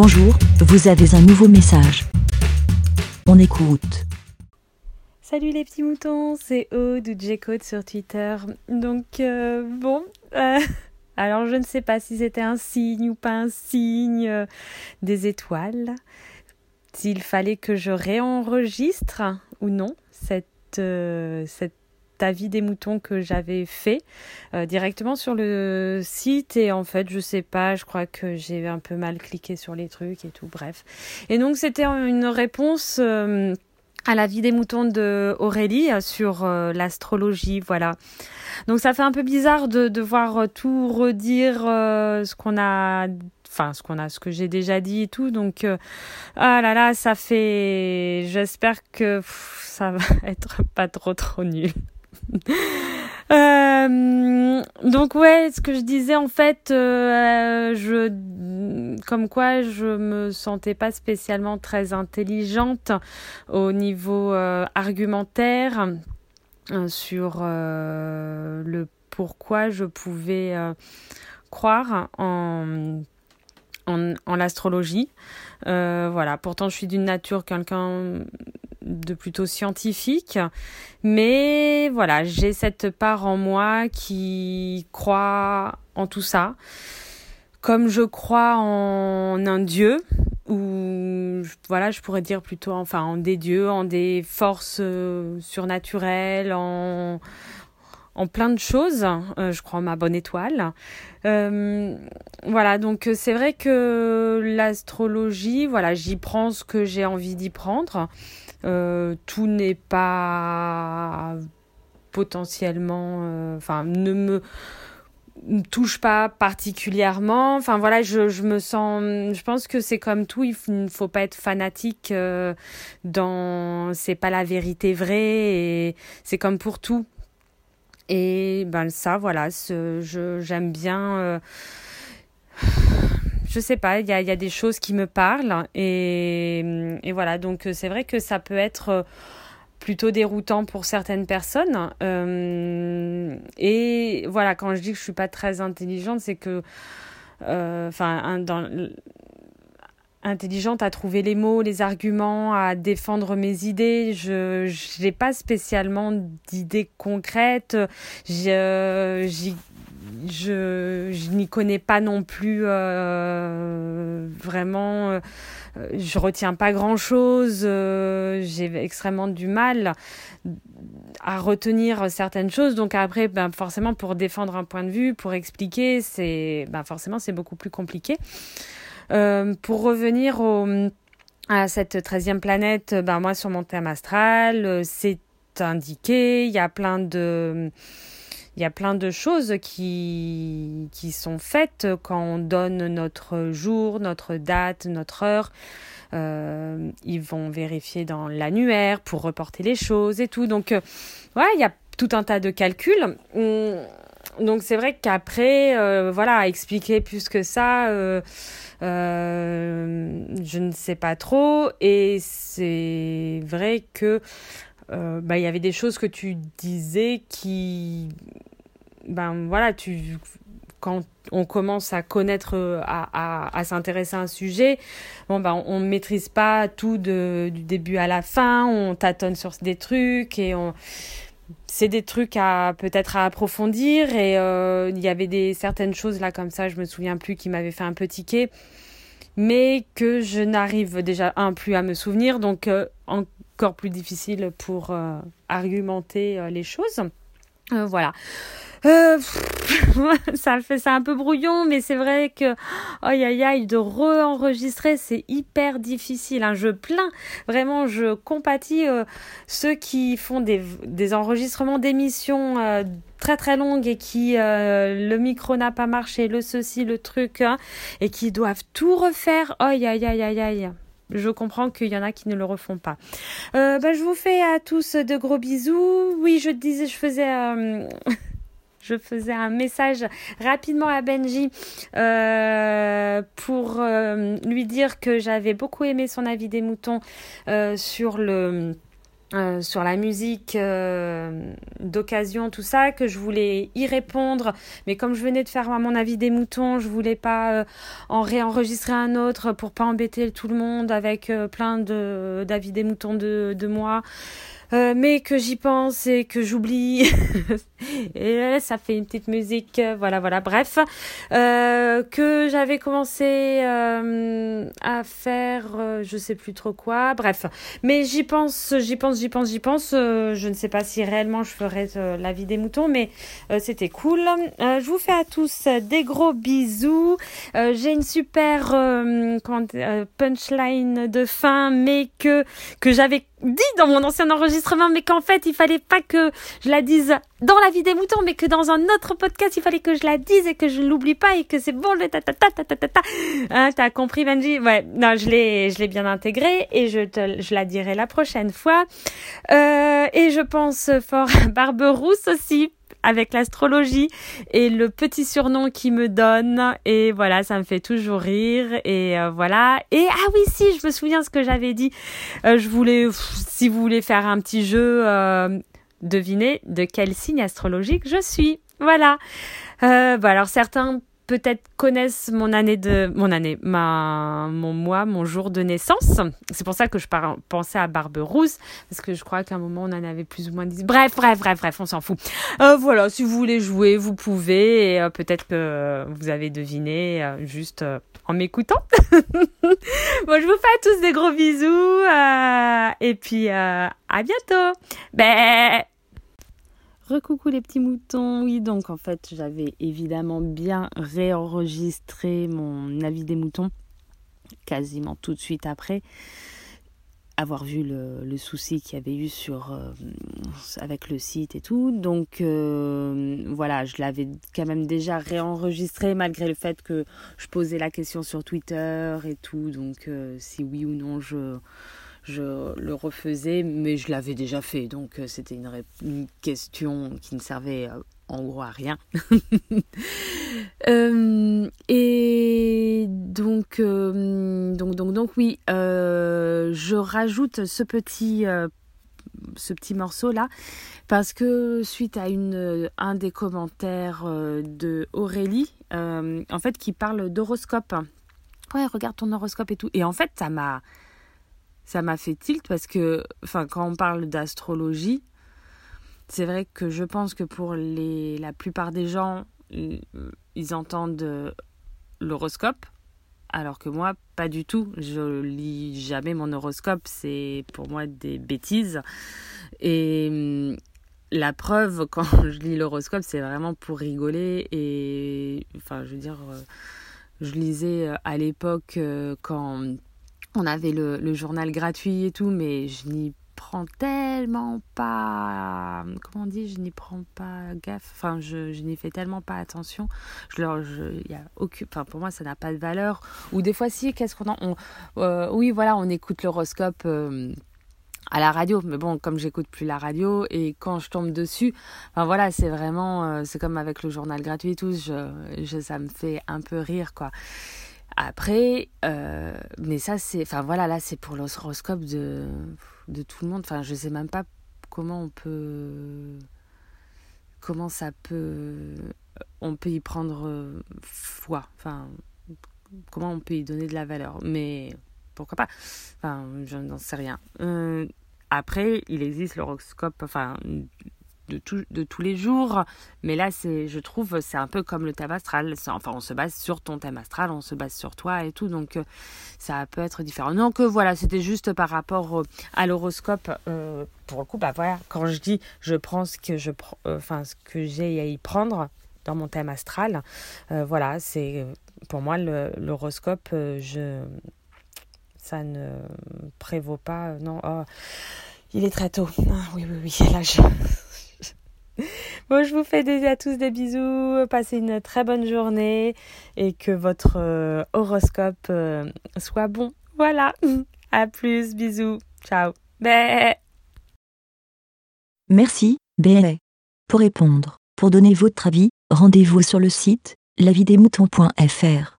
Bonjour, vous avez un nouveau message. On écoute. Salut les petits moutons, c'est Aude ou J-Code sur Twitter. Donc euh, bon, euh, alors je ne sais pas si c'était un signe ou pas un signe euh, des étoiles, s'il fallait que je réenregistre ou non cette, cette avis des moutons que j'avais fait euh, directement sur le site. Et en fait je sais pas je crois que j'ai un peu mal cliqué sur les trucs et tout bref. Et donc c'était une réponse euh, à la vie des moutons de Aurélie sur euh, l'astrologie voilà. Donc ça fait un peu bizarre de devoir tout redire ce qu'on a enfin ce qu'on a ce que j'ai déjà dit et tout. Donc ah là là ça fait j'espère que ça va être pas trop trop nul Euh, donc ouais, ce que je disais en fait, euh, je, comme quoi je me sentais pas spécialement très intelligente au niveau euh, argumentaire sur le pourquoi je pouvais croire en en, en l'astrologie. voilà, pourtant je suis d'une nature quelqu'un de plutôt scientifique. Mais voilà, j'ai cette part en moi qui croit en tout ça. Comme je crois en un dieu, ou voilà, je pourrais dire plutôt enfin en des dieux, en des forces euh, surnaturelles, en en plein de choses. Euh, je crois ma bonne étoile. Euh, voilà, donc c'est vrai que l'astrologie, voilà, j'y prends ce que j'ai envie d'y prendre. Euh, tout n'est pas potentiellement, euh, enfin, ne me touche pas particulièrement. Enfin voilà, je, je me sens, je pense que c'est comme tout, il ne faut pas être fanatique euh, dans, c'est pas la vérité vraie et c'est comme pour tout. Et ben ça, voilà, j'aime bien je sais pas, il y a, y a, des choses qui me parlent et, et voilà, donc euh, c'est vrai que ça peut être euh, plutôt déroutant pour certaines personnes. Euh, et voilà, quand je dis que je suis pas très intelligente, c'est que, enfin, dans intelligente à trouver les mots, les arguments, à défendre mes idées. Je n'ai pas spécialement d'idées concrètes. Je, je n'y connais pas non plus euh, vraiment. Euh, je retiens pas grand chose. Euh, j'ai extrêmement du mal à retenir certaines choses. Donc après, ben forcément, pour défendre un point de vue, pour expliquer, c'est ben forcément c'est beaucoup plus compliqué. Pour revenir au, à cette treizième planète, ben moi sur mon thème astral, c'est indiqué. Il y a plein de il y a plein de choses qui, qui sont faites quand on donne notre jour, notre date, notre heure. Euh, ils vont vérifier dans l'annuaire pour reporter les choses et tout. Donc, euh, il y a tout un tas de calculs. Donc, c'est vrai qu'après, euh, voilà, expliquer plus que ça, euh, je ne sais pas trop. Et c'est vrai que bah, il y avait des choses que tu disais qui ben voilà, tu quand on commence à connaître, à, à, à s'intéresser à un sujet, bon ben on ne maîtrise pas tout de, du début à la fin, on tâtonne sur des trucs et on c'est des trucs à peut-être à approfondir et euh, il y avait des certaines choses là comme ça, je me souviens plus qui m'avaient fait un peu tiquer, mais que je n'arrive déjà un plus à me souvenir, donc euh, encore plus difficile pour euh, argumenter les choses. voilà. Euh, ça fait ça un peu brouillon, mais c'est vrai que aïe aïe aïe de re-enregistrer c'est hyper difficile. Hein. Je plains vraiment, je compatis euh, ceux qui font des, des enregistrements d'émissions euh, très très longues et qui le micro n'a pas marché, le ceci, le truc, hein, et qui doivent tout refaire. Aïe aïe aïe aïe aïe je comprends qu'il y en a qui ne le refont pas. Euh, bah, je vous fais à tous de gros bisous. Oui, je disais, je faisais je faisais un message rapidement à Benji euh, pour euh, lui dire que j'avais beaucoup aimé son avis des moutons euh, sur la musique d'occasion, tout ça, que je voulais y répondre. Mais comme je venais de faire mon avis des moutons, je voulais pas en réenregistrer un autre pour pas embêter tout le monde avec plein de d'avis des moutons de moi. Euh, mais que j'y pense et que j'oublie. et ça fait une petite musique, euh, voilà, voilà, bref. Euh, que j'avais commencé euh, à faire, je sais plus trop quoi, bref. Mais j'y pense, j'y pense, j'y pense, j'y pense. je ne sais pas si réellement je ferai la vie des moutons, mais c'était cool. je vous fais à tous des gros bisous. J'ai une super punchline de fin, mais que, que j'avais dit dans mon ancien enregistrement, mais qu'en fait, il fallait pas que je la dise dans la vie des moutons, mais que dans un autre podcast, il fallait que je la dise et que je l'oublie pas et que c'est bon ta ta ta ta ta ta ta. Hein, t'as compris, Benji? Ouais, non, je l'ai, je l'ai bien intégré et je te, je la dirai la prochaine fois. Euh, et je pense fort à Barberousse aussi avec l'astrologie et le petit surnom qui me donne. Et voilà ça me fait toujours rire. Et euh, voilà. Et ah oui si je me souviens ce que j'avais dit. Euh, je voulais si vous voulez faire un petit jeu euh, devinez de quel signe astrologique je suis. Voilà. Bah alors certains peut-être connaissent mon année de mon année ma mon mois mon jour de naissance. C'est pour ça que je pensais à Barberousse parce que je crois qu'à un moment on en avait plus ou moins dit. Bref bref bref bref on s'en fout. Euh, voilà si vous voulez jouer vous pouvez et euh, peut-être que vous avez deviné euh, juste en m'écoutant. Bon je vous fais à tous des gros bisous et puis à bientôt. Ben Recoucou les petits moutons. Oui, donc en fait, j'avais évidemment bien réenregistré mon avis des moutons quasiment tout de suite après avoir vu le, souci qu'il y avait eu euh, avec le site et tout. Donc euh, voilà, je l'avais quand même déjà réenregistré malgré le fait que je posais la question sur Twitter et tout. Donc euh, si oui ou non je je le refaisais, mais je l'avais déjà fait, donc euh, c'était une, question qui ne servait euh, en gros à rien. Euh, et donc, donc, donc, donc, oui, je rajoute ce petit, ce petit morceau là parce que suite à une, un des commentaires de Aurélie, en fait, qui parle d'horoscope. Ouais, regarde ton horoscope et tout. Et en fait, ça m'a ça m'a fait tilt parce que, enfin, quand on parle d'astrologie, c'est vrai que je pense que pour les, la plupart des gens, ils entendent euh, l'horoscope, alors que moi, pas du tout. Je lis jamais mon horoscope, c'est pour moi des bêtises. Et hum, la preuve, quand je lis l'horoscope, c'est vraiment pour rigoler. Et enfin, je veux dire, euh, je lisais euh, à l'époque quand on avait le, journal gratuit et tout, mais je n'y prends tellement pas comment on dit je n'y prends pas gaffe. Enfin je, n'y fais tellement pas attention. Je leur je y a aucune enfin pour moi ça n'a pas de valeur. Ou des fois si qu'est-ce qu'on on euh, oui voilà on écoute l'horoscope euh, à la radio. Mais bon comme j'écoute plus la radio et quand je tombe dessus enfin voilà c'est vraiment euh, c'est comme avec le journal gratuit et tout je, je ça me fait un peu rire quoi après, euh, mais ça, c'est. Enfin voilà, là, c'est pour l'horoscope de, de tout le monde. Enfin, je sais même pas comment on peut. Comment ça peut. On peut y prendre foi. Enfin, comment on peut y donner de la valeur. Mais pourquoi pas? Enfin, je n'en sais rien. Euh, après, il existe l'horoscope. Enfin, de, tous les jours. Mais là, c'est, je trouve, c'est un peu comme le thème astral. Enfin, on se base sur ton thème astral, on se base sur toi et tout. Donc, euh, ça peut être différent. Donc, euh, voilà, c'était juste par rapport à l'horoscope. Euh, pour le coup, bah voilà, quand je dis je prends ce que je enfin, ce que j'ai à y prendre dans mon thème astral, voilà, c'est pour moi l'horoscope, je ça ne prévaut pas. Non, oh, il est très tôt. Ah, oui, oui, oui. Là, Bon, je vous fais des, à tous des bisous, passez une très bonne journée et que votre euh, horoscope euh, soit bon. Voilà. À plus, bisous. Ciao. Merci, Bé. Pour répondre, pour donner votre avis, rendez-vous sur le site lavidemouton.fr.